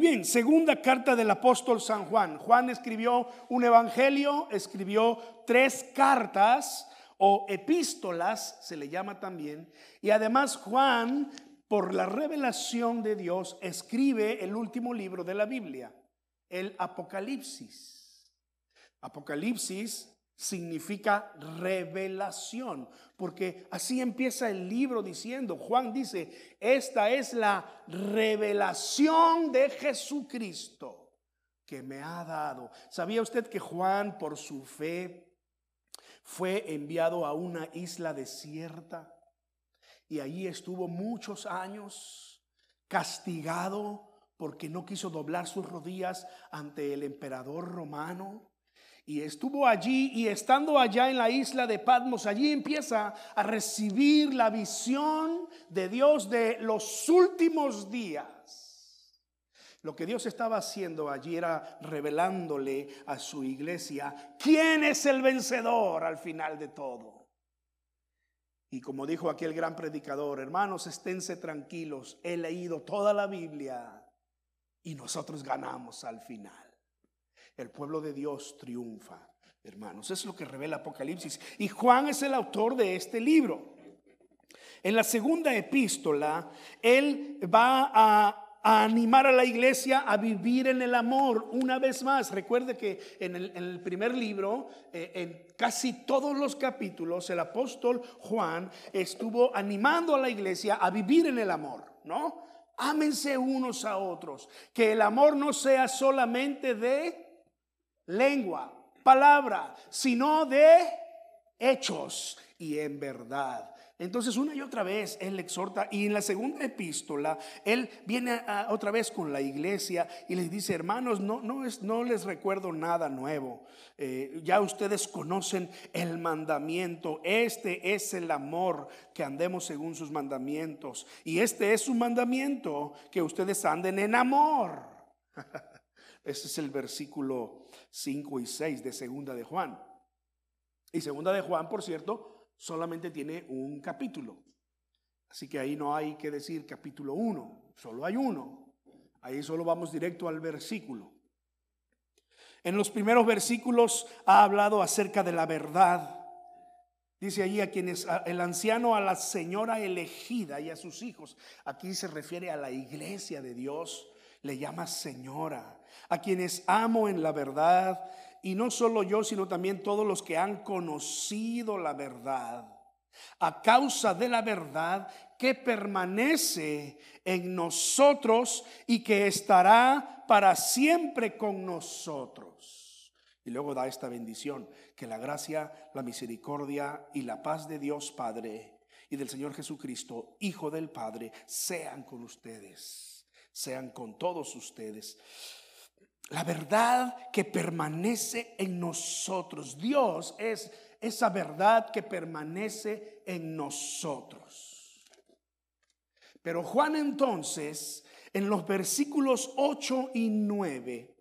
Bien, segunda carta del apóstol San Juan. Juan escribió un evangelio, escribió tres cartas o epístolas, se le llama también. Y además Juan, por la revelación de Dios, escribe el último libro de la Biblia, el Apocalipsis. Apocalipsis significa revelación, porque así empieza el libro diciendo, Juan dice, esta es la revelación de Jesucristo que me ha dado. ¿Sabía usted que Juan por su fe fue enviado a una isla desierta y allí estuvo muchos años castigado porque no quiso doblar sus rodillas ante el emperador romano? Y estuvo allí y estando allá en la isla de Patmos, allí empieza a recibir la visión de Dios de los últimos días. Lo que Dios estaba haciendo allí era revelándole a su iglesia quién es el vencedor al final de todo. Y como dijo aquel gran predicador, hermanos, esténse tranquilos, he leído toda la Biblia y nosotros ganamos al final. El pueblo de Dios triunfa, hermanos. es lo que revela Apocalipsis. Y Juan es el autor de este libro. En la segunda epístola, él va a animar a la iglesia a vivir en el amor una vez más. Recuerde que en el, primer libro, eh, en casi todos los capítulos, el apóstol Juan estuvo animando a la iglesia a vivir en el amor, ¿no? Ámense unos a otros, que el amor no sea solamente de lengua, palabra, sino de hechos y en verdad. Entonces una y otra vez Él exhorta y en la segunda epístola Él viene otra vez con la iglesia y les dice, hermanos, no, no, es, no les recuerdo nada nuevo. Eh, ya ustedes conocen el mandamiento. Este es el amor, que andemos según sus mandamientos. Y este es su mandamiento, que ustedes anden en amor. Ese es el versículo 5 y 6 de Segunda de Juan. Y Segunda de Juan, por cierto, solamente tiene un capítulo. Así que ahí no hay que decir capítulo 1, solo hay uno. Ahí solo vamos directo al versículo. En los primeros versículos ha hablado acerca de la verdad. Dice allí a quienes, el anciano a la señora elegida y a sus hijos. Aquí se refiere a la iglesia de Dios le llama señora, a quienes amo en la verdad, y no solo yo, sino también todos los que han conocido la verdad, a causa de la verdad que permanece en nosotros y que estará para siempre con nosotros. Y luego da esta bendición, que la gracia, la misericordia y la paz de Dios Padre y del Señor Jesucristo, Hijo del Padre, sean con ustedes sean con todos ustedes. La verdad que permanece en nosotros. Dios es esa verdad que permanece en nosotros. Pero Juan entonces, en los versículos 8 y 9,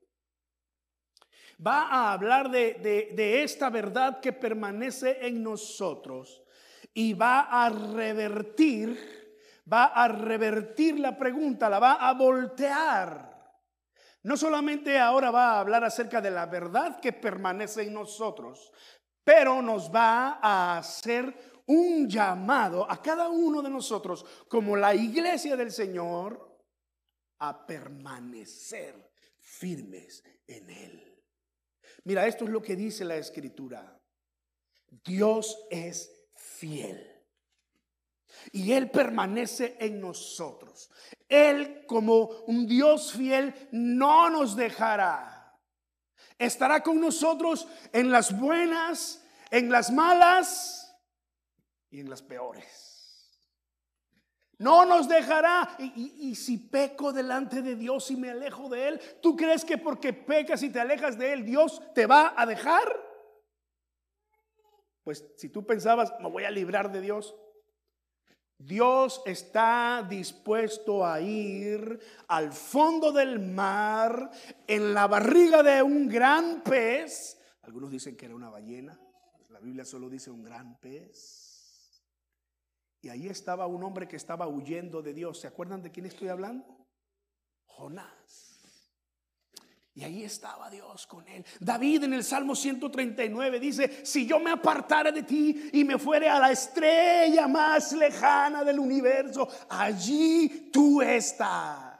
va a hablar de, de, esta verdad que permanece en nosotros y va a revertir va a revertir la pregunta, la va a voltear. No solamente ahora va a hablar acerca de la verdad que permanece en nosotros, pero nos va a hacer un llamado a cada uno de nosotros como la iglesia del Señor a permanecer firmes en Él. Mira, esto es lo que dice la escritura. Dios es fiel y Él permanece en nosotros. Él como un Dios fiel no nos dejará. Estará con nosotros en las buenas, en las malas y en las peores. No nos dejará. Y, si peco delante de Dios y me alejo de Él, ¿tú crees que porque pecas y te alejas de Él, Dios te va a dejar? Pues si tú pensabas, me voy a librar de Dios, Dios está dispuesto a ir al fondo del mar, en la barriga de un gran pez. Algunos dicen que era una ballena. La Biblia solo dice un gran pez. Y ahí estaba un hombre que estaba huyendo de Dios. ¿Se acuerdan de quién estoy hablando? Jonás. Y ahí estaba Dios con él. David en el Salmo 139 dice, si yo me apartara de ti y me fuere a la estrella más lejana del universo, allí tú estás.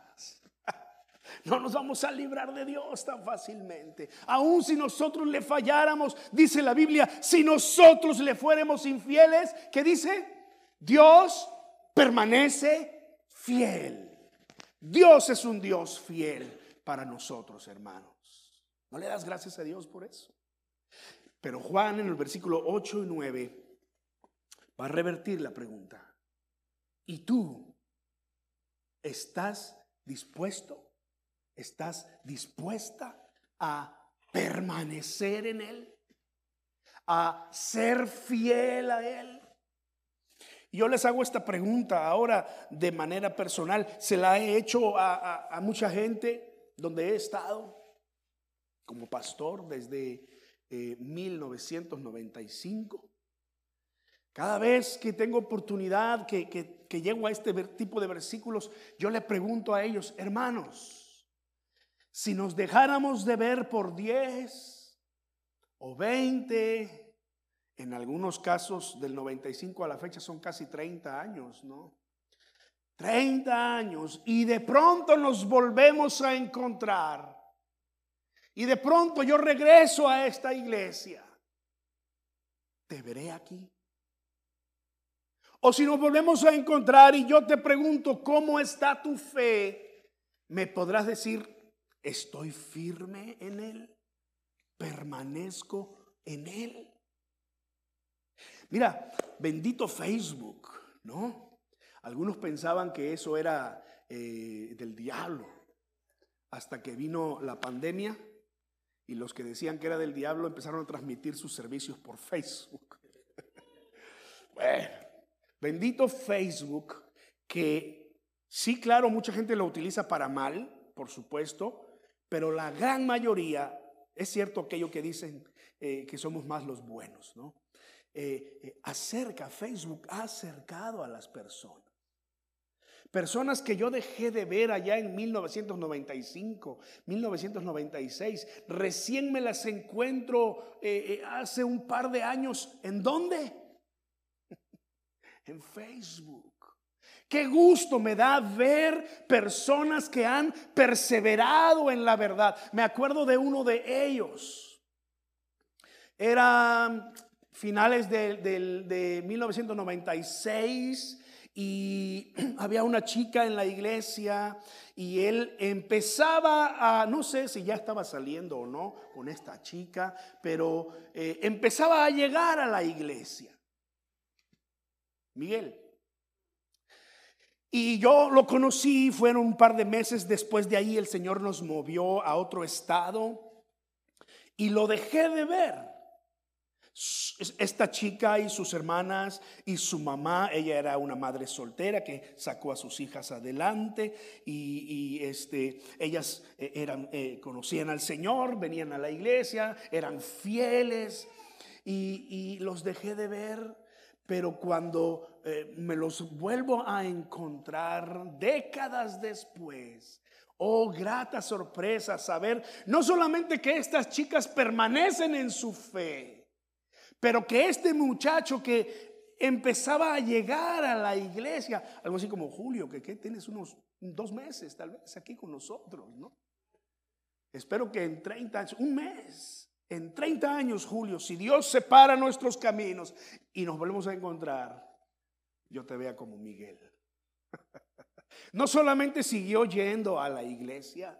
No nos vamos a librar de Dios tan fácilmente. Aun si nosotros le falláramos, dice la Biblia, si nosotros le fuéramos infieles, ¿qué dice? Dios permanece fiel. Dios es un Dios fiel para nosotros, hermanos. ¿No le das gracias a Dios por eso? Pero Juan en el versículo 8 y 9 va a revertir la pregunta. ¿Y tú estás dispuesto? ¿Estás dispuesta a permanecer en Él? ¿A ser fiel a Él? Yo les hago esta pregunta ahora de manera personal. Se la he hecho a, mucha gente donde he estado como pastor desde 1995. Eh, Cada vez que tengo oportunidad, que, que llego a este tipo de versículos, yo le pregunto a ellos, hermanos, si nos dejáramos de ver por 10 o 20, en algunos casos del 95 a la fecha son casi 30 años, ¿no? 30 años y de pronto nos volvemos a encontrar. Y de pronto yo regreso a esta iglesia. ¿Te veré aquí? O si nos volvemos a encontrar y yo te pregunto, ¿cómo está tu fe? Me podrás decir, Estoy firme en Él. Permanezco en Él. Mira, bendito Facebook, ¿no? Algunos pensaban que eso era eh, del diablo, hasta que vino la pandemia y los que decían que era del diablo empezaron a transmitir sus servicios por Facebook. bueno, bendito Facebook, que sí, claro, mucha gente lo utiliza para mal, por supuesto, pero la gran mayoría, es cierto aquello que dicen eh, que somos más los buenos, ¿no? Eh, acerca, Facebook ha acercado a las personas. Personas que yo dejé de ver allá en 1995, 1996, recién me las encuentro hace un par de años. ¿En dónde? en Facebook. Qué gusto me da ver personas que han perseverado en la verdad. Me acuerdo de uno de ellos. Era finales de, 1996 y había una chica en la iglesia y él empezaba a, no sé si ya estaba saliendo o no con esta chica, pero eh, empezaba a llegar a la iglesia. Miguel, y yo lo conocí, fueron un par de meses después de ahí, el Señor nos movió a otro estado y lo dejé de ver. Esta chica y sus hermanas y su mamá, ella era una madre soltera que sacó a sus hijas adelante y, este, ellas eh, eran, eh, conocían al Señor, venían a la iglesia, eran fieles y, y los dejé de ver pero cuando eh, me los vuelvo a encontrar décadas después, oh grata sorpresa saber no solamente que estas chicas permanecen en su fe, pero que este muchacho que empezaba a llegar a la iglesia, algo así como Julio, que, que tienes unos dos meses tal vez aquí con nosotros, ¿no? Espero que en 30 años, un mes, en 30 años, Julio, si Dios separa nuestros caminos y nos volvemos a encontrar, yo te vea como Miguel. No solamente siguió yendo a la iglesia,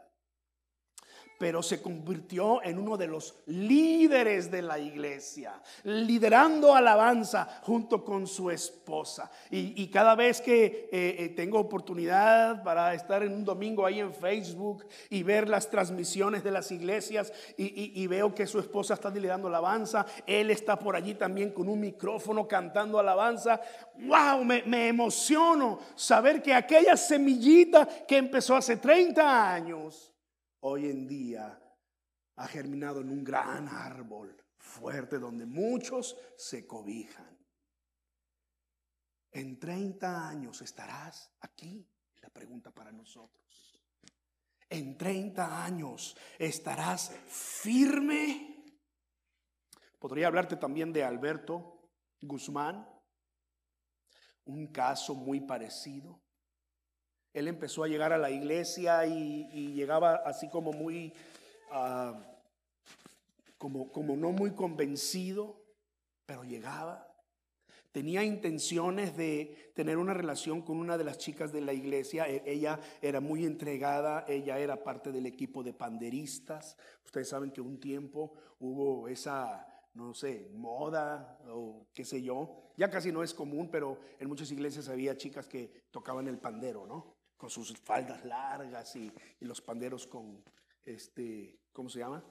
pero se convirtió en uno de los líderes de la iglesia, liderando alabanza junto con su esposa. Y, cada vez que eh, eh, tengo oportunidad para estar en un domingo ahí en Facebook y ver las transmisiones de las iglesias y, veo que su esposa está liderando alabanza, él está por allí también con un micrófono cantando alabanza, wow, me, emociono saber que aquella semillita que empezó hace 30 años, hoy en día ha germinado en un gran árbol fuerte donde muchos se cobijan. En 30 años estarás aquí, la pregunta para nosotros. en 30 años estarás firme. Podría hablarte también de Alberto Guzmán, un caso muy parecido. Él empezó a llegar a la iglesia y, llegaba así como muy, ah, como, como no muy convencido, pero llegaba. Tenía intenciones de tener una relación con una de las chicas de la iglesia. E, ella era muy entregada, ella era parte del equipo de panderistas. Ustedes saben que un tiempo hubo esa, no sé, moda o qué sé yo. Ya casi no es común, pero en muchas iglesias había chicas que tocaban el pandero, ¿no? Con sus faldas largas y, y los panderos con, este, ¿cómo se llama?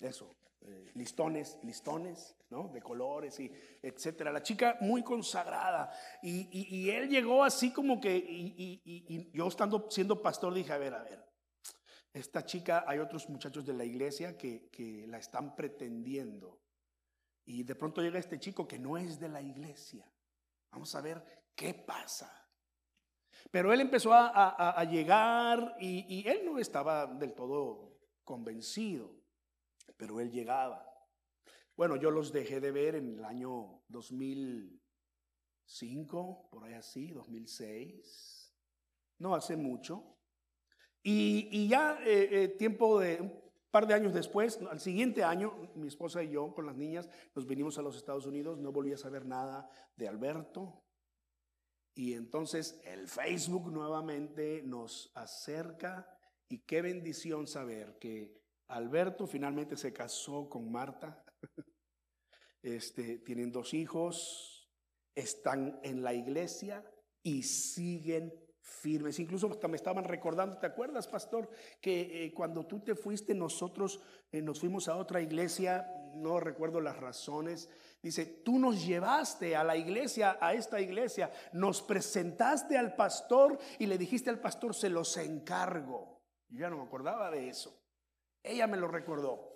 Eso, eh, listones, listones, ¿no? De colores y etcétera. La chica muy consagrada. Y, él llegó así como que, y, yo estando siendo pastor dije, a ver, a ver, esta chica, hay otros muchachos de la iglesia que, que la están pretendiendo. Y de pronto llega este chico que no es de la iglesia. Vamos a ver qué pasa. Pero él empezó a, llegar y él no estaba del todo convencido pero él llegaba. Bueno, yo los dejé de ver en el año 2005, por ahí así, 2006, no hace mucho. Y, ya eh, eh, tiempo de un par de años después, al siguiente año, mi esposa y yo con las niñas nos vinimos a los Estados Unidos, no volví a saber nada de Alberto. Y entonces el Facebook nuevamente nos acerca y qué bendición saber que Alberto finalmente se casó con Marta. Este, tienen dos hijos, están en la iglesia y siguen firmes. Incluso hasta me estaban recordando, ¿te acuerdas, pastor? Que eh, cuando tú te fuiste, nosotros eh, nos fuimos a otra iglesia, no recuerdo las razones. Dice, tú nos llevaste a la iglesia, a esta iglesia, nos presentaste al pastor y le dijiste al pastor, se los encargo. Yo ya no me acordaba de eso. Ella me lo recordó.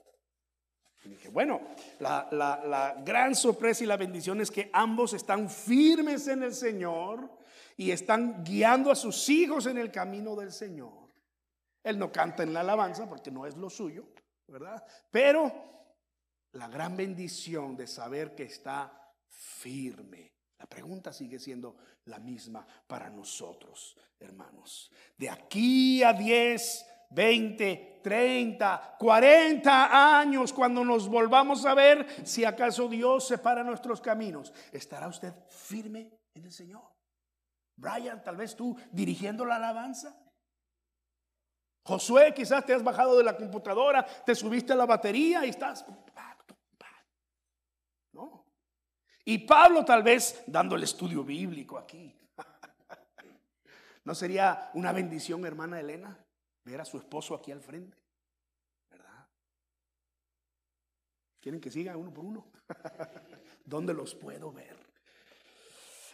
Y dije, bueno, la, gran sorpresa y la bendición es que ambos están firmes en el Señor y están guiando a sus hijos en el camino del Señor. Él no canta en la alabanza porque no es lo suyo, ¿verdad? Pero la gran bendición de saber que está firme. La pregunta sigue siendo la misma para nosotros, hermanos. De aquí a 10 20, 30, 40 años cuando nos volvamos a ver, si acaso Dios separa nuestros caminos, ¿estará usted firme en el Señor? Brian, tal vez tú dirigiendo la alabanza. Josué, quizás te has bajado de la computadora, te subiste a la batería y estás... No. Y Pablo tal vez dando el estudio bíblico aquí. ¿No sería una bendición, hermana Elena? ver a su esposo aquí al frente, ¿verdad? ¿Quieren que siga uno por uno? ¿Dónde los puedo ver?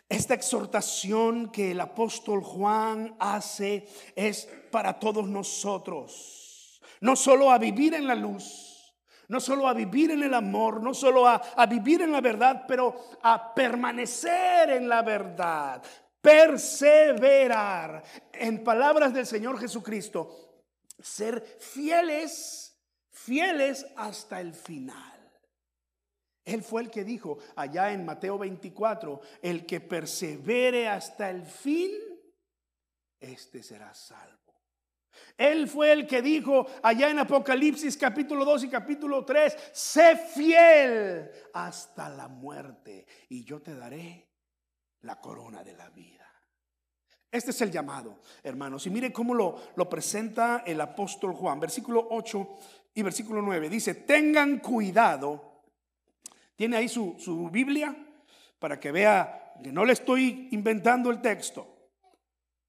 Esta exhortación que el apóstol Juan hace es para todos nosotros, no solo a vivir en la luz, no solo a vivir en el amor, no solo a, a, vivir en la verdad, pero a permanecer en la verdad, perseverar. En palabras del Señor Jesucristo, ser fieles, fieles hasta el final. Él fue el que dijo allá en Mateo 24, el que persevere hasta el fin, este será salvo. Él fue el que dijo allá en Apocalipsis capítulo 2 y capítulo 3, sé fiel hasta la muerte y yo te daré la corona de la vida. Este es el llamado, hermanos. Y mire cómo lo, lo presenta el apóstol Juan. Versículo 8 y versículo 9. Dice, tengan cuidado. Tiene ahí su, su Biblia para que vea que no le estoy inventando el texto.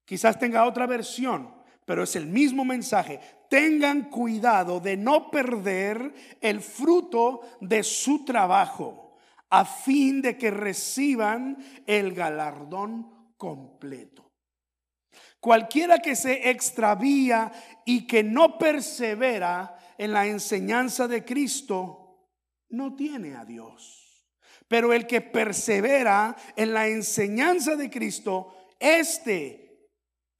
Quizás tenga otra versión, pero es el mismo mensaje. Tengan cuidado de no perder el fruto de su trabajo a fin de que reciban el galardón completo. Cualquiera que se extravía y que no persevera en la enseñanza de Cristo, no tiene a Dios. Pero el que persevera en la enseñanza de Cristo, este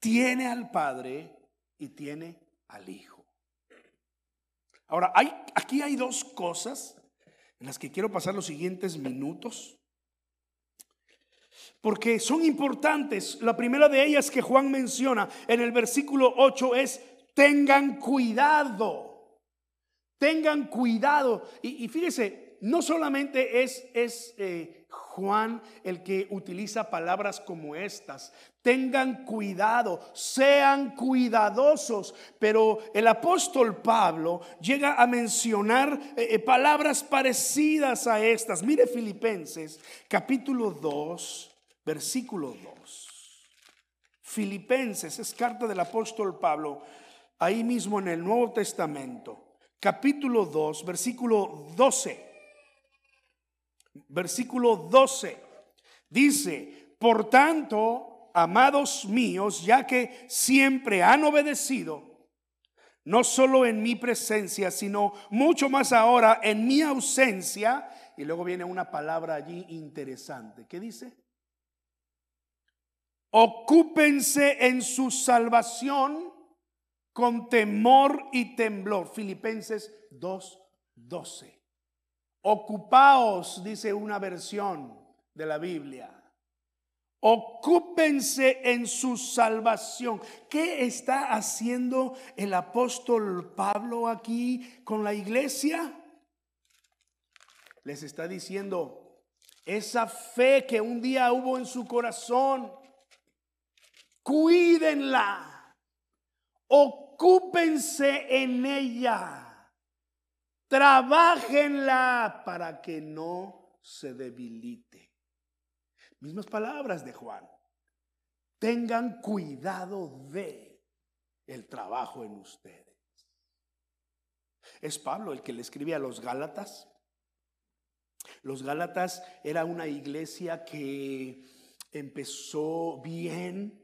tiene al Padre tiene al Hijo. Ahora, hay, aquí hay dos cosas en las que quiero pasar los siguientes minutos, porque son importantes. La primera de ellas que Juan menciona en el versículo 8 es, tengan cuidado, tengan cuidado. Y fíjese, no solamente es, es eh, Juan el que utiliza palabras como estas. Tengan cuidado, sean cuidadosos. Pero el apóstol Pablo llega a mencionar eh, eh, palabras parecidas a estas. Mire Filipenses capítulo 2, versículo 2. Filipenses es carta del apóstol Pablo, ahí mismo en el Nuevo Testamento, capítulo 2, versículo 12 versículo 12. Dice, por tanto, amados míos, ya que siempre han obedecido, no solo en mi presencia, sino mucho más ahora en mi ausencia. Y luego viene una palabra allí interesante. ¿Qué dice? Ocúpense en su salvación con temor y temblor. Filipenses 2.12. Ocupaos, dice una versión de la Biblia. Ocúpense en su salvación. ¿Qué está haciendo el apóstol Pablo aquí con la iglesia? Les está diciendo, esa fe que un día hubo en su corazón, cuídenla, ocúpense en ella. Trabajenla para que no se debilite. Mismas palabras de Juan. Tengan cuidado de el trabajo en ustedes. Es Pablo el que le escribe a los Gálatas. Los Gálatas era una iglesia que empezó bien,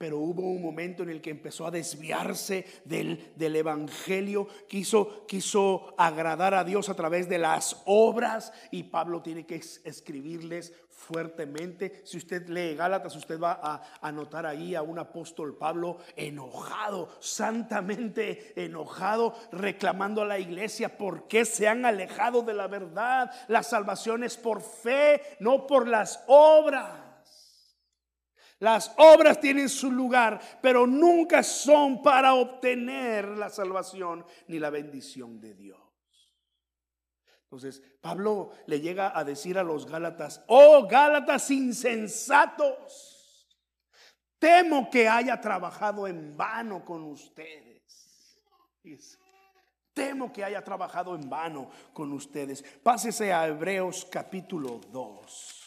pero hubo un momento en el que empezó a desviarse del, del, Evangelio, quiso, quiso agradar a Dios a través de las obras y Pablo tiene que escribirles fuertemente. Si usted lee Gálatas, usted va a anotar ahí a un apóstol Pablo enojado, santamente enojado, reclamando a la iglesia por qué se han alejado de la verdad. La salvación es por fe, no por las obras. Las obras tienen su lugar, pero nunca son para obtener la salvación ni la bendición de Dios. Entonces, Pablo le llega a decir a los Gálatas, oh Gálatas insensatos, temo que haya trabajado en vano con ustedes. Temo que haya trabajado en vano con ustedes. Pásese a Hebreos capítulo 2.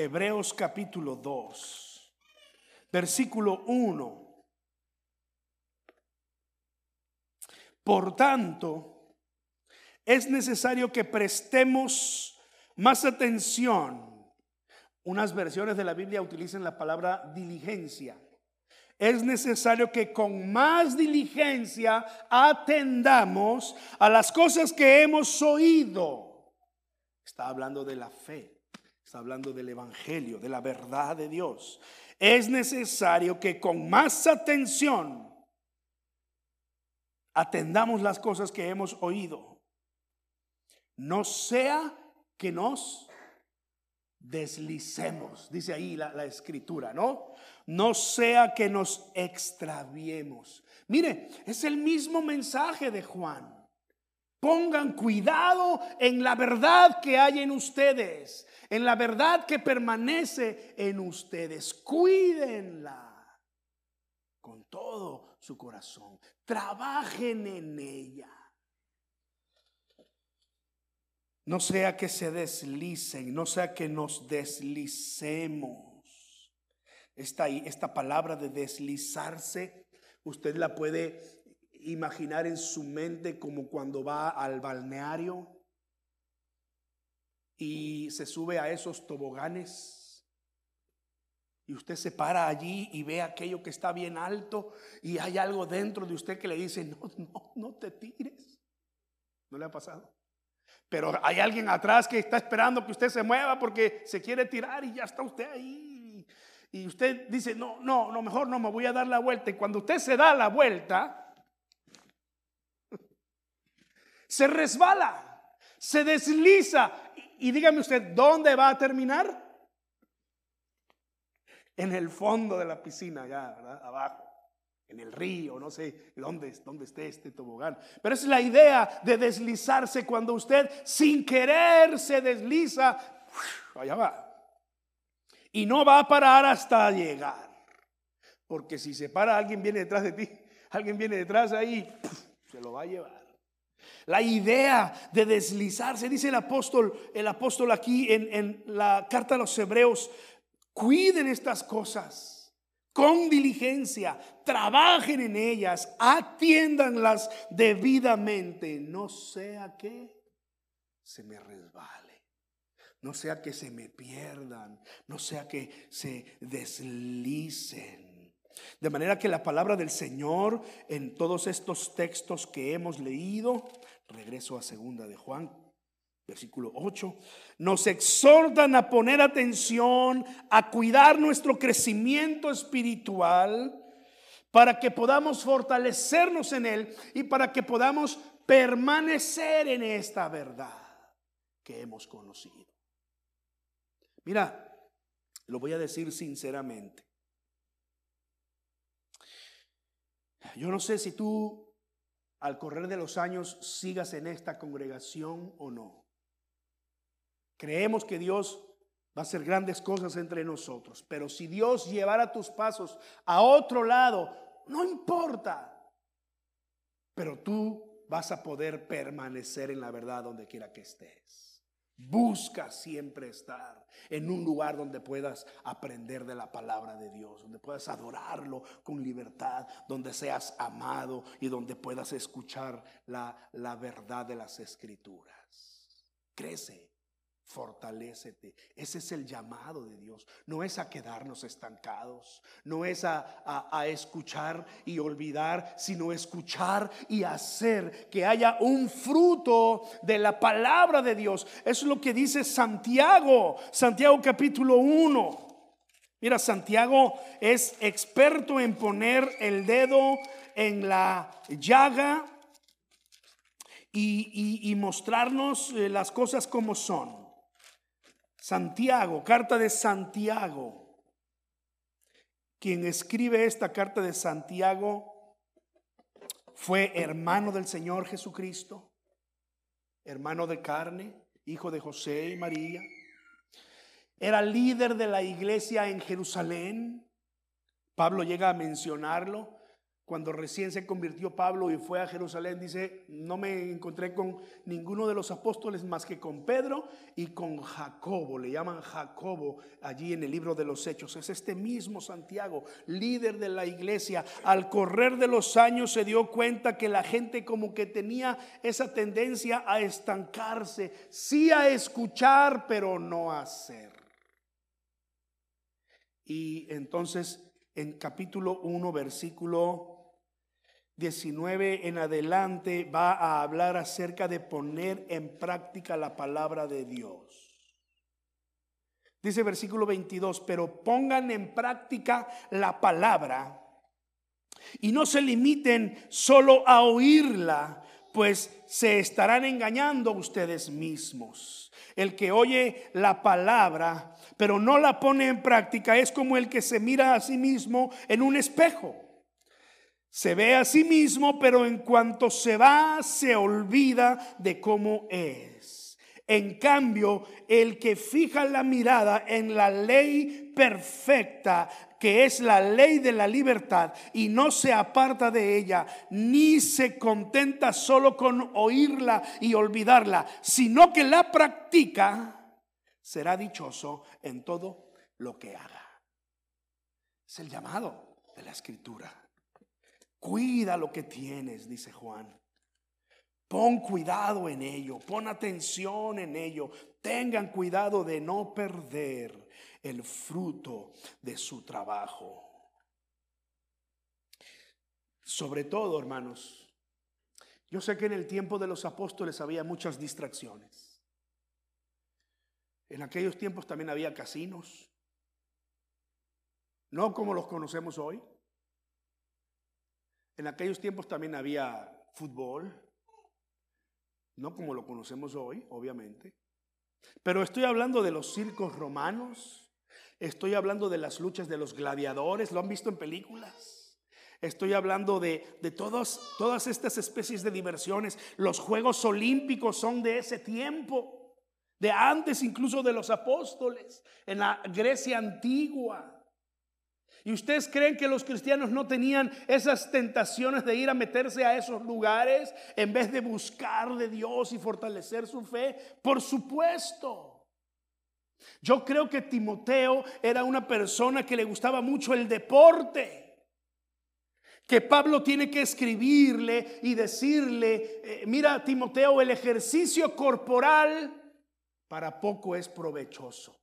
Hebreos capítulo 2, versículo 1. Por tanto, es necesario que prestemos más atención. Unas versiones de la Biblia utilizan la palabra diligencia. Es necesario que con más diligencia atendamos a las cosas que hemos oído. Está hablando de la fe. Está hablando del Evangelio, de la verdad de Dios. Es necesario que con más atención atendamos las cosas que hemos oído. No sea que nos deslicemos, dice ahí la, escritura, ¿no? No sea que nos extraviemos. Mire, es el mismo mensaje de Juan. Pongan cuidado en la verdad que hay en ustedes en la verdad que permanece en ustedes. Cuídenla con todo su corazón. Trabajen en ella. No sea que se deslicen, no sea que nos deslicemos. Esta, esta palabra de deslizarse, usted la puede imaginar en su mente como cuando va al balneario y se sube a esos toboganes. Y usted se para allí y ve aquello que está bien alto y hay algo dentro de usted que le dice, no, no, no te tires. ¿No le ha pasado? Pero hay alguien atrás que está esperando que usted se mueva porque se quiere tirar y ya está usted ahí. y usted dice, no, no, no, mejor no, me voy a dar la vuelta. Y cuando usted se da la vuelta, se resbala, se desliza. Y, dígame usted, ¿dónde va a terminar? En el fondo de la piscina, allá, abajo en el río, no sé dónde, dónde esté este tobogán. Pero es la idea de deslizarse cuando usted sin querer se desliza, allá va. Y no va a parar hasta llegar. Porque si se para, alguien viene detrás de ti, alguien viene detrás ahí, se lo va a llevar. La idea de deslizarse, dice el apóstol, el apóstol aquí en, en la carta a los hebreos, cuiden estas cosas con diligencia, trabajen en ellas, atiéndanlas debidamente, no sea que se me resbale, no sea que se me pierdan, no sea que se deslicen. De manera que la palabra del Señor en todos estos textos que hemos leído, regreso a segunda de Juan versículo 8, nos exhortan a poner atención, a cuidar nuestro crecimiento espiritual para que podamos fortalecernos en Él y para que podamos permanecer en esta verdad que hemos conocido. Mira, lo voy a decir sinceramente. Yo no sé si tú al correr de los años sigas en esta congregación o no. Creemos que Dios va a hacer grandes cosas entre nosotros, pero si Dios llevara tus pasos a otro lado, no importa, pero tú vas a poder permanecer en la verdad donde quiera que estés. Busca siempre estar en un lugar donde puedas aprender de la palabra de Dios, donde puedas adorarlo con libertad, donde seas amado y donde puedas escuchar la, la verdad de las escrituras. Crece Fortalécete. Ese es el llamado de Dios. No es a quedarnos estancados. No es a, a, escuchar y olvidar, sino escuchar y hacer que haya un fruto de la palabra de Dios. Eso es lo que dice Santiago. Santiago capítulo 1. Mira, Santiago es experto en poner el dedo en la llaga y, y mostrarnos eh, las cosas como son. Santiago, carta de Santiago. Quien escribe esta carta de Santiago fue hermano del Señor Jesucristo, hermano de carne, hijo de José y María. Era líder de la iglesia en Jerusalén. Pablo llega a mencionarlo cuando recién se convirtió Pablo y fue a Jerusalén, dice, no me encontré con ninguno de los apóstoles más que con Pedro y con Jacobo, le llaman Jacobo allí en el libro de los Hechos. Es este mismo Santiago, líder de la iglesia. Al correr de los años se dio cuenta que la gente como que tenía esa tendencia a estancarse, sí a escuchar, pero no a hacer. Y entonces en capítulo 1, versículo 19 en adelante va a hablar acerca de poner en práctica la palabra de Dios. Dice versículo 22, pero pongan en práctica la palabra y no se limiten solo a oírla, pues se estarán engañando ustedes mismos. El que oye la palabra, pero no la pone en práctica, es como el que se mira a sí mismo en un espejo se ve a sí mismo, pero en cuanto se va, se olvida de cómo es. En cambio, el que fija la mirada en la ley perfecta, que es la ley de la libertad, y no se aparta de ella, ni se contenta solo con oírla y olvidarla, sino que la practica, será dichoso en todo lo que haga. Es el llamado de la escritura. Cuida lo que tienes, dice Juan. Pon cuidado en ello, pon atención en ello. Tengan cuidado de no perder el fruto de su trabajo. Sobre todo, hermanos, yo sé que en el tiempo de los apóstoles había muchas distracciones. En aquellos tiempos también había casinos. no como los conocemos hoy. En aquellos tiempos también había fútbol, no como lo conocemos hoy, obviamente. Pero estoy hablando de los circos romanos, estoy hablando de las luchas de los gladiadores, ¿lo han visto en películas? Estoy hablando de, de todas, todas estas especies de diversiones. Los Juegos Olímpicos son de ese tiempo, de antes incluso de los apóstoles, en la Grecia antigua. ¿Y ustedes creen que los cristianos no tenían esas tentaciones de ir a meterse a esos lugares en vez de buscar de Dios y fortalecer su fe? Por supuesto. Yo creo que Timoteo era una persona que le gustaba mucho el deporte. Que Pablo tiene que escribirle y decirle, eh, mira Timoteo, el ejercicio corporal para poco es provechoso.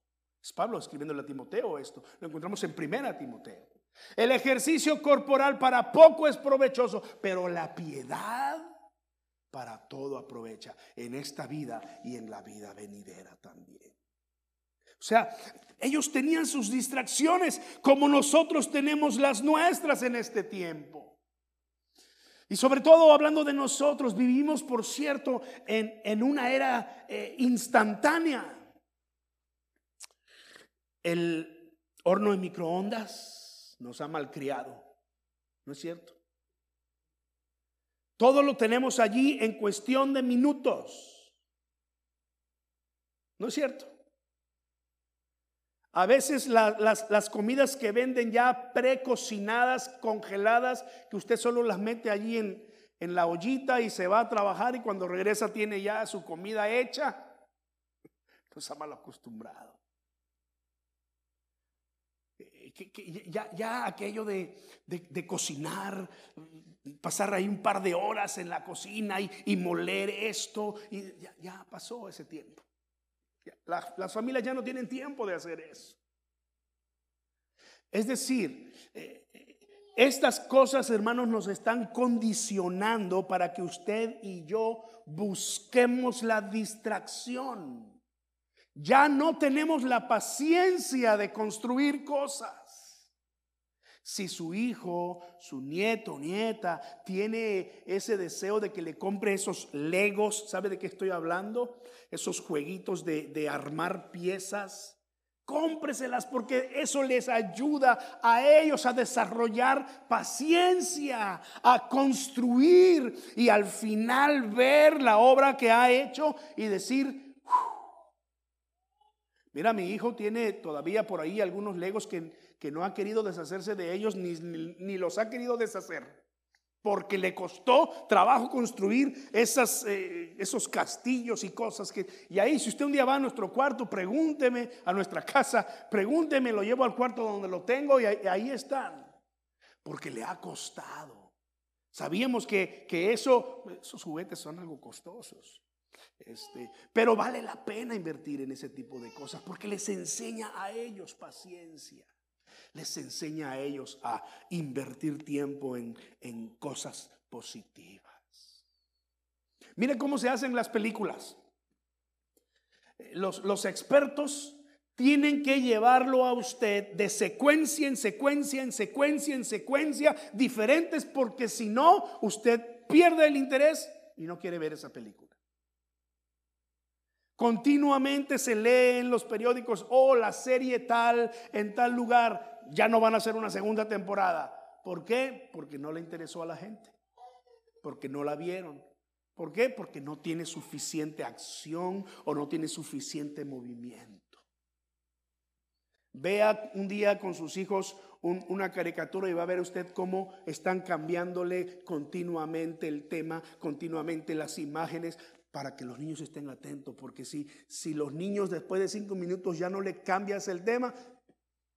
Es Pablo escribiéndole a Timoteo esto. Lo encontramos en primera Timoteo. El ejercicio corporal para poco es provechoso, pero la piedad para todo aprovecha en esta vida y en la vida venidera también. O sea, ellos tenían sus distracciones como nosotros tenemos las nuestras en este tiempo. Y sobre todo hablando de nosotros, vivimos, por cierto, en, una era eh, instantánea el horno de microondas nos ha malcriado. ¿No es cierto? Todo lo tenemos allí en cuestión de minutos. ¿No es cierto? A veces las, comidas que venden ya precocinadas, congeladas, que usted solo las mete allí en, en la ollita y se va a trabajar y cuando regresa tiene ya su comida hecha. Nos ha mal acostumbrado ya, ya, aquello de, cocinar, pasar ahí un par de horas en la cocina y, moler esto, y ya, pasó ese tiempo. las familias ya no tienen tiempo de hacer eso. Es decir, eh, estas cosas, hermanos, nos están condicionando para que usted y yo busquemos la distracción. Ya no tenemos la paciencia de construir cosas. Si su hijo, su nieto, nieta tiene ese deseo de que le compre esos legos, ¿sabe de qué estoy hablando? Esos jueguitos de, armar piezas. Cómpreselas porque eso les ayuda a ellos a desarrollar paciencia, a construir y al final ver la obra que ha hecho y decir, mira, mi hijo tiene todavía por ahí algunos legos que que no ha querido deshacerse de ellos ni, ni, los ha querido deshacer. Porque le costó trabajo construir eh, esos castillos y cosas que... Y ahí, si usted un día va a nuestro cuarto, pregúnteme, a nuestra casa, pregúnteme, lo llevo al cuarto donde lo tengo y ahí, están. Porque le ha costado. Sabíamos que, que eso, esos juguetes son algo costosos. Este, pero vale la pena invertir en ese tipo de cosas porque les enseña a ellos paciencia les enseña a ellos a invertir tiempo en, cosas positivas. Mire cómo se hacen las películas. Los, los expertos tienen que llevarlo a usted de secuencia en secuencia, en secuencia, en secuencia, diferentes, porque si no, usted pierde el interés y no quiere ver esa película. Continuamente se lee en los periódicos, oh, la serie tal, en tal lugar ya no van a hacer una segunda temporada. ¿Por qué? Porque no le interesó a la gente. Porque no la vieron. ¿Por qué? Porque no tiene suficiente acción o no tiene suficiente movimiento. Vea un día con sus hijos una caricatura y va a ver usted cómo están cambiándole continuamente el tema, continuamente las imágenes, para que los niños estén atentos. Porque si, si los niños después de cinco minutos ya no le cambias el tema,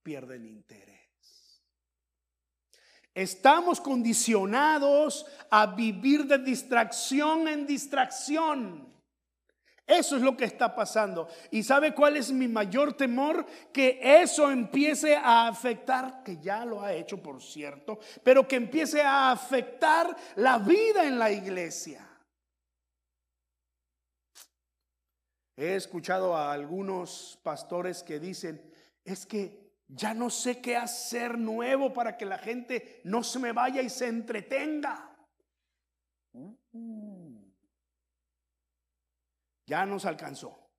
pierden interés. Estamos condicionados a vivir de distracción en distracción. Eso es lo que está pasando. ¿Y sabe cuál es mi mayor temor? Que eso empiece a afectar, que ya lo ha hecho por cierto, pero que empiece a afectar la vida en la iglesia. He escuchado a algunos pastores que dicen, es que Ya no sé qué hacer nuevo para que la gente no se me vaya y se entretenga. Ya nos alcanzó.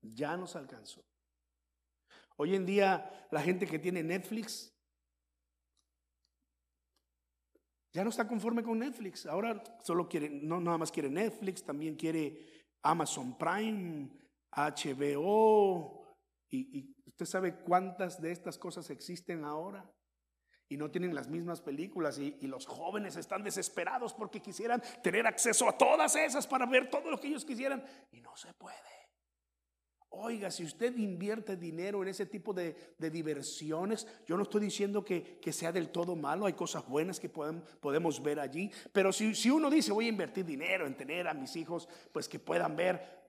Ya nos alcanzó. Hoy en día la gente que tiene Netflix ya no está conforme con Netflix. Ahora solo quiere, no nada más quiere Netflix, también quiere Amazon Prime, HBO. Y, usted sabe cuántas de estas cosas existen ahora y no tienen las mismas películas y, los jóvenes están desesperados porque quisieran tener acceso a todas esas para ver todo lo que ellos quisieran y no se puede. Oiga, si usted invierte dinero en ese tipo de, diversiones, yo no estoy diciendo que, sea del todo malo, hay cosas buenas que podemos, podemos ver allí, pero si, si uno dice voy a invertir dinero en tener a mis hijos, pues que puedan ver,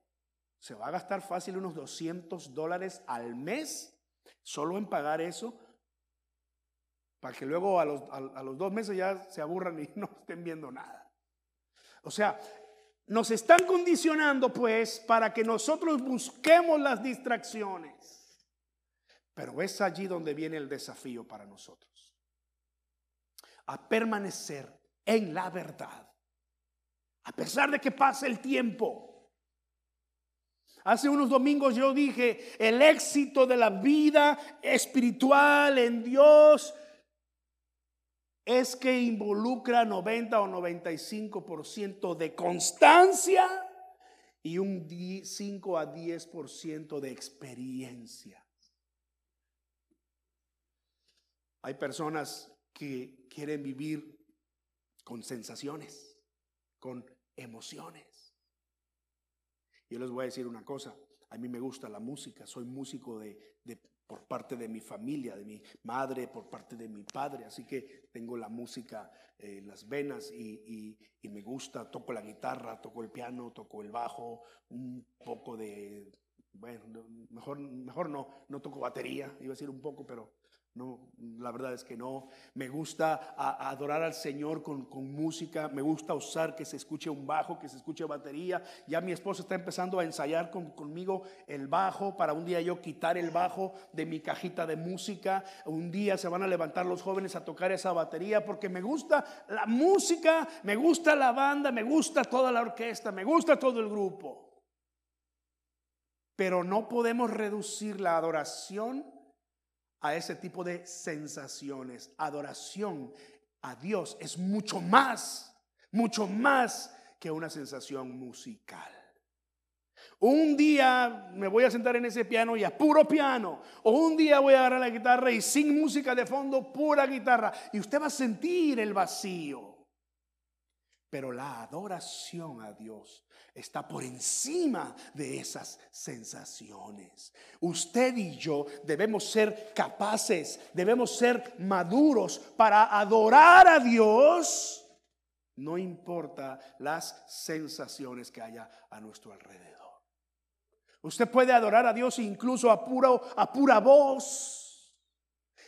se va a gastar fácil unos 200 dólares al mes solo en pagar eso, para que luego a los, a los dos meses ya se aburran y no estén viendo nada. O sea, nos están condicionando pues para que nosotros busquemos las distracciones. Pero es allí donde viene el desafío para nosotros. A permanecer en la verdad. A pesar de que pase el tiempo. Hace unos domingos yo dije, el éxito de la vida espiritual en Dios es que involucra 90 o 95% de constancia y un 5 a 10% de experiencia. Hay personas que quieren vivir con sensaciones, con emociones. Yo les voy a decir una cosa, a mí me gusta la música, soy músico de, de por parte de mi familia, de mi madre, por parte de mi padre. Así que tengo la música en las venas y, me gusta, toco la guitarra, toco el piano, toco el bajo, un poco de, bueno, mejor, mejor no, no toco batería, iba a decir un poco, pero no, la verdad es que no. Me gusta adorar al Señor con, música. Me gusta usar que se escuche un bajo, que se escuche batería. Ya mi esposa está empezando a ensayar conmigo el bajo para un día yo quitar el bajo de mi cajita de música. Un día se van a levantar los jóvenes a tocar esa batería porque me gusta la música, me gusta la banda, me gusta toda la orquesta, me gusta todo el grupo. Pero no podemos reducir la adoración a ese tipo de sensaciones. Adoración a Dios es mucho más, mucho más que una sensación musical. Un día me voy a sentar en ese piano y a puro piano. O un día voy a agarrar la guitarra y sin música de fondo, pura guitarra. Y usted va a sentir el vacío. Pero la adoración a Dios está por encima de esas sensaciones. Usted y yo debemos ser capaces, debemos ser maduros para adorar a Dios, no importa las sensaciones que haya a nuestro alrededor. Usted puede adorar a Dios incluso a, pura voz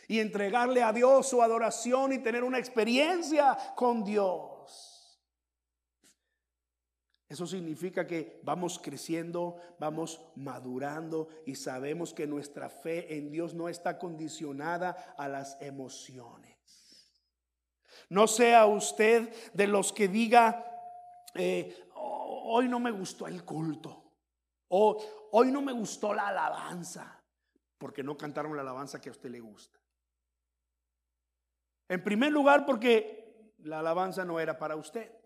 y entregarle a Dios su adoración y tener una experiencia con Dios. Eso significa que vamos creciendo, vamos madurando y sabemos que nuestra fe en Dios no está condicionada a las emociones. No sea usted de los que diga, eh, hoy no me gustó el culto, o hoy no me gustó la alabanza, porque no cantaron la alabanza que a usted le gusta. En primer lugar, porque la alabanza no era para usted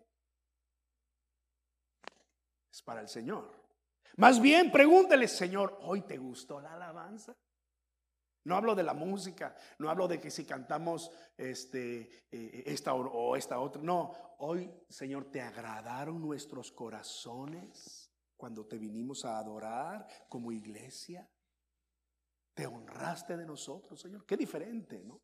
es para el Señor. Más bien pregúntele, Señor, ¿hoy te gustó la alabanza? No hablo de la música, no hablo de que si cantamos este, eh, esta o esta otra. No, hoy, Señor, ¿te agradaron nuestros corazones cuando te vinimos a adorar como iglesia? ¿Te honraste de nosotros, Señor? Qué diferente, ¿no?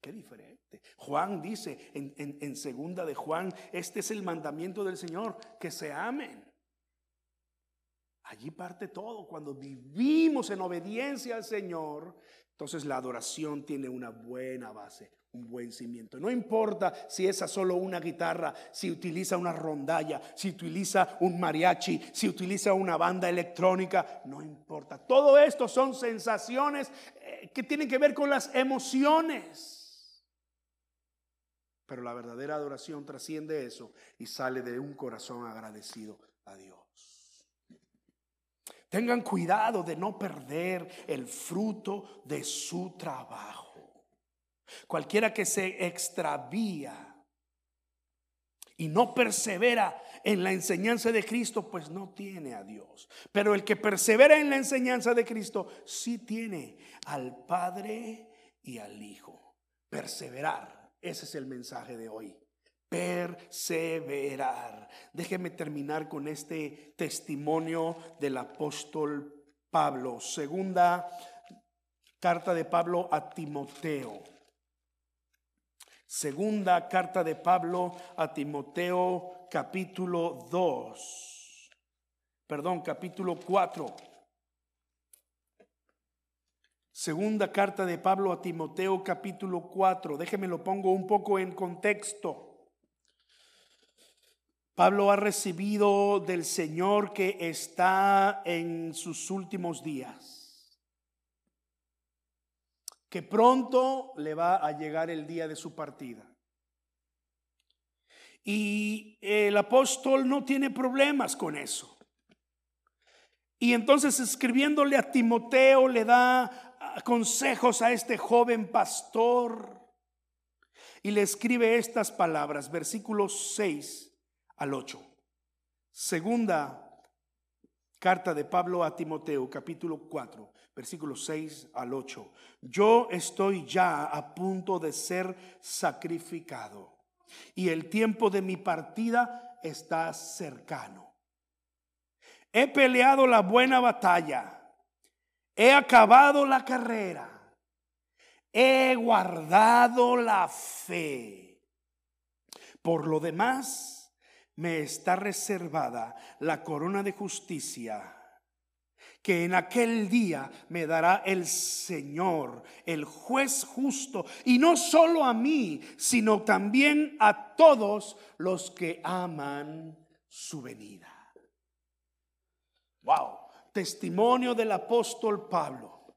Qué diferente. Juan dice en, en segunda de Juan, este es el mandamiento del Señor, que se amen. Allí parte todo. Cuando vivimos en obediencia al Señor, entonces la adoración tiene una buena base, un buen cimiento. No importa si es solo una guitarra, si utiliza una rondalla, si utiliza un mariachi, si utiliza una banda electrónica, no importa. Todo esto son sensaciones eh, que tienen que ver con las emociones. Pero la verdadera adoración trasciende eso y sale de un corazón agradecido a Dios. Tengan cuidado de no perder el fruto de su trabajo. Cualquiera que se extravía y no persevera en la enseñanza de Cristo, pues no tiene a Dios. Pero el que persevera en la enseñanza de Cristo, sí tiene al Padre y al Hijo. Perseverar, ese es el mensaje de hoy perseverar. Déjeme terminar con este testimonio del apóstol Pablo. Segunda carta de Pablo a Timoteo. Segunda carta de Pablo a Timoteo capítulo 2. Perdón, capítulo 4. Segunda carta de Pablo a Timoteo capítulo 4. Déjeme lo pongo un poco en contexto. Pablo ha recibido del Señor que está en sus últimos días, que pronto le va a llegar el día de su partida. Y el apóstol no tiene problemas con eso. Y entonces escribiéndole a Timoteo le da consejos a este joven pastor y le escribe estas palabras, versículo 6 al 8. Segunda carta de Pablo a Timoteo, capítulo 4, versículos 6 al 8. Yo estoy ya a punto de ser sacrificado y el tiempo de mi partida está cercano. He peleado la buena batalla, he acabado la carrera, he guardado la fe. Por lo demás, me está reservada la corona de justicia que en aquel día me dará el Señor, el juez justo, y no solo a mí, sino también a todos los que aman su venida. Wow, testimonio del apóstol Pablo.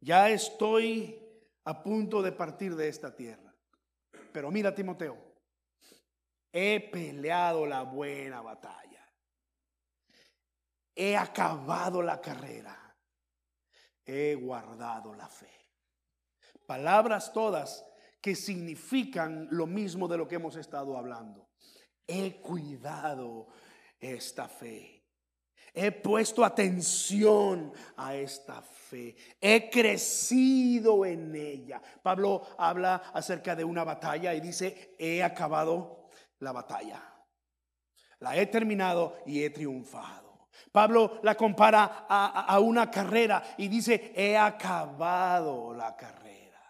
Ya estoy a punto de partir de esta tierra. Pero mira, Timoteo, He peleado la buena batalla. He acabado la carrera. He guardado la fe. Palabras todas que significan lo mismo de lo que hemos estado hablando. He cuidado esta fe. He puesto atención a esta fe. He crecido en ella. Pablo habla acerca de una batalla y dice, he acabado la batalla. La he terminado y he triunfado. Pablo la compara a, una carrera y dice, he acabado la carrera.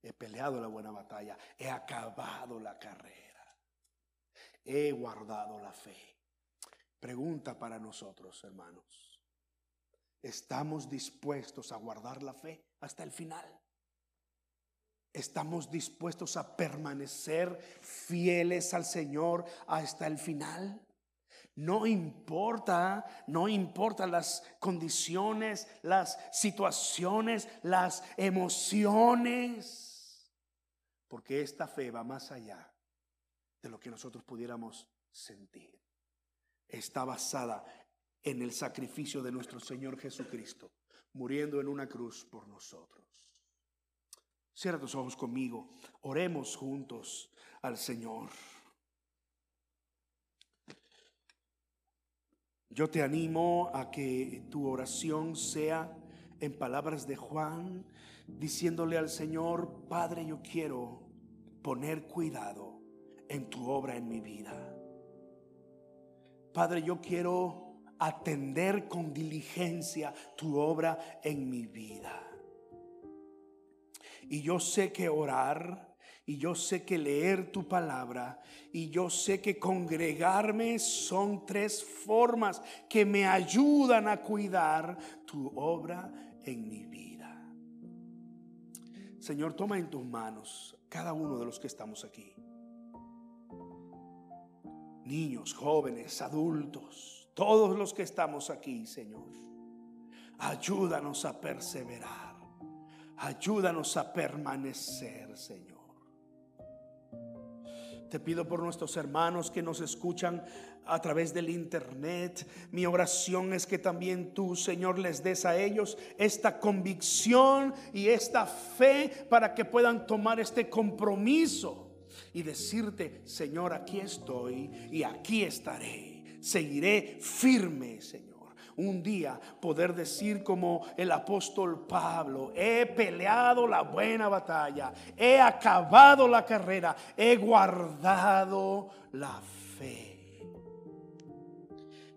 He peleado la buena batalla, he acabado la carrera. He guardado la fe. Pregunta para nosotros, hermanos. ¿Estamos dispuestos a guardar la fe hasta el final? ¿Estamos dispuestos a permanecer fieles al Señor hasta el final? No importa, no importa las condiciones, las situaciones, las emociones, porque esta fe va más allá de lo que nosotros pudiéramos sentir. Está basada en el sacrificio de nuestro Señor Jesucristo, muriendo en una cruz por nosotros. Cierra tus ojos conmigo. Oremos juntos al Señor. Yo te animo a que tu oración sea en palabras de Juan, diciéndole al Señor, Padre, yo quiero poner cuidado en tu obra en mi vida. Padre, yo quiero atender con diligencia tu obra en mi vida. Y yo sé que orar, y yo sé que leer tu palabra, y yo sé que congregarme son tres formas que me ayudan a cuidar tu obra en mi vida. Señor, toma en tus manos cada uno de los que estamos aquí. Niños, jóvenes, adultos, todos los que estamos aquí, Señor. Ayúdanos a perseverar Ayúdanos a permanecer, Señor. Te pido por nuestros hermanos que nos escuchan a través del internet. Mi oración es que también tú, Señor, les des a ellos esta convicción y esta fe para que puedan tomar este compromiso y decirte, Señor, aquí estoy y aquí estaré. Seguiré firme, Señor un día poder decir como el apóstol Pablo, he peleado la buena batalla, he acabado la carrera, he guardado la fe.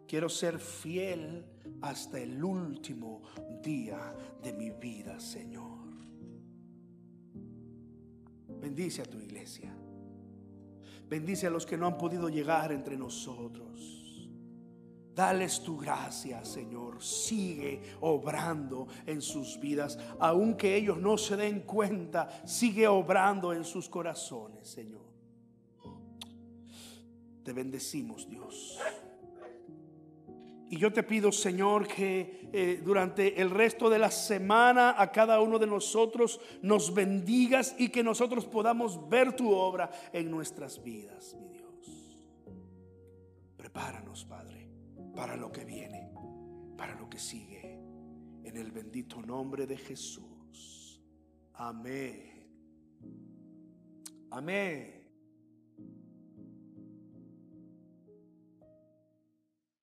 Quiero ser fiel hasta el último día de mi vida, Señor. Bendice a tu iglesia. Bendice a los que no han podido llegar entre nosotros. Dales tu gracia, Señor. Sigue obrando en sus vidas. Aunque ellos no se den cuenta, sigue obrando en sus corazones, Señor. Te bendecimos, Dios. Y yo te pido, Señor, que eh, durante el resto de la semana a cada uno de nosotros nos bendigas y que nosotros podamos ver tu obra en nuestras vidas, mi Dios. Prepáranos, Padre para lo que viene, para lo que sigue. En el bendito nombre de Jesús. Amén. Amén.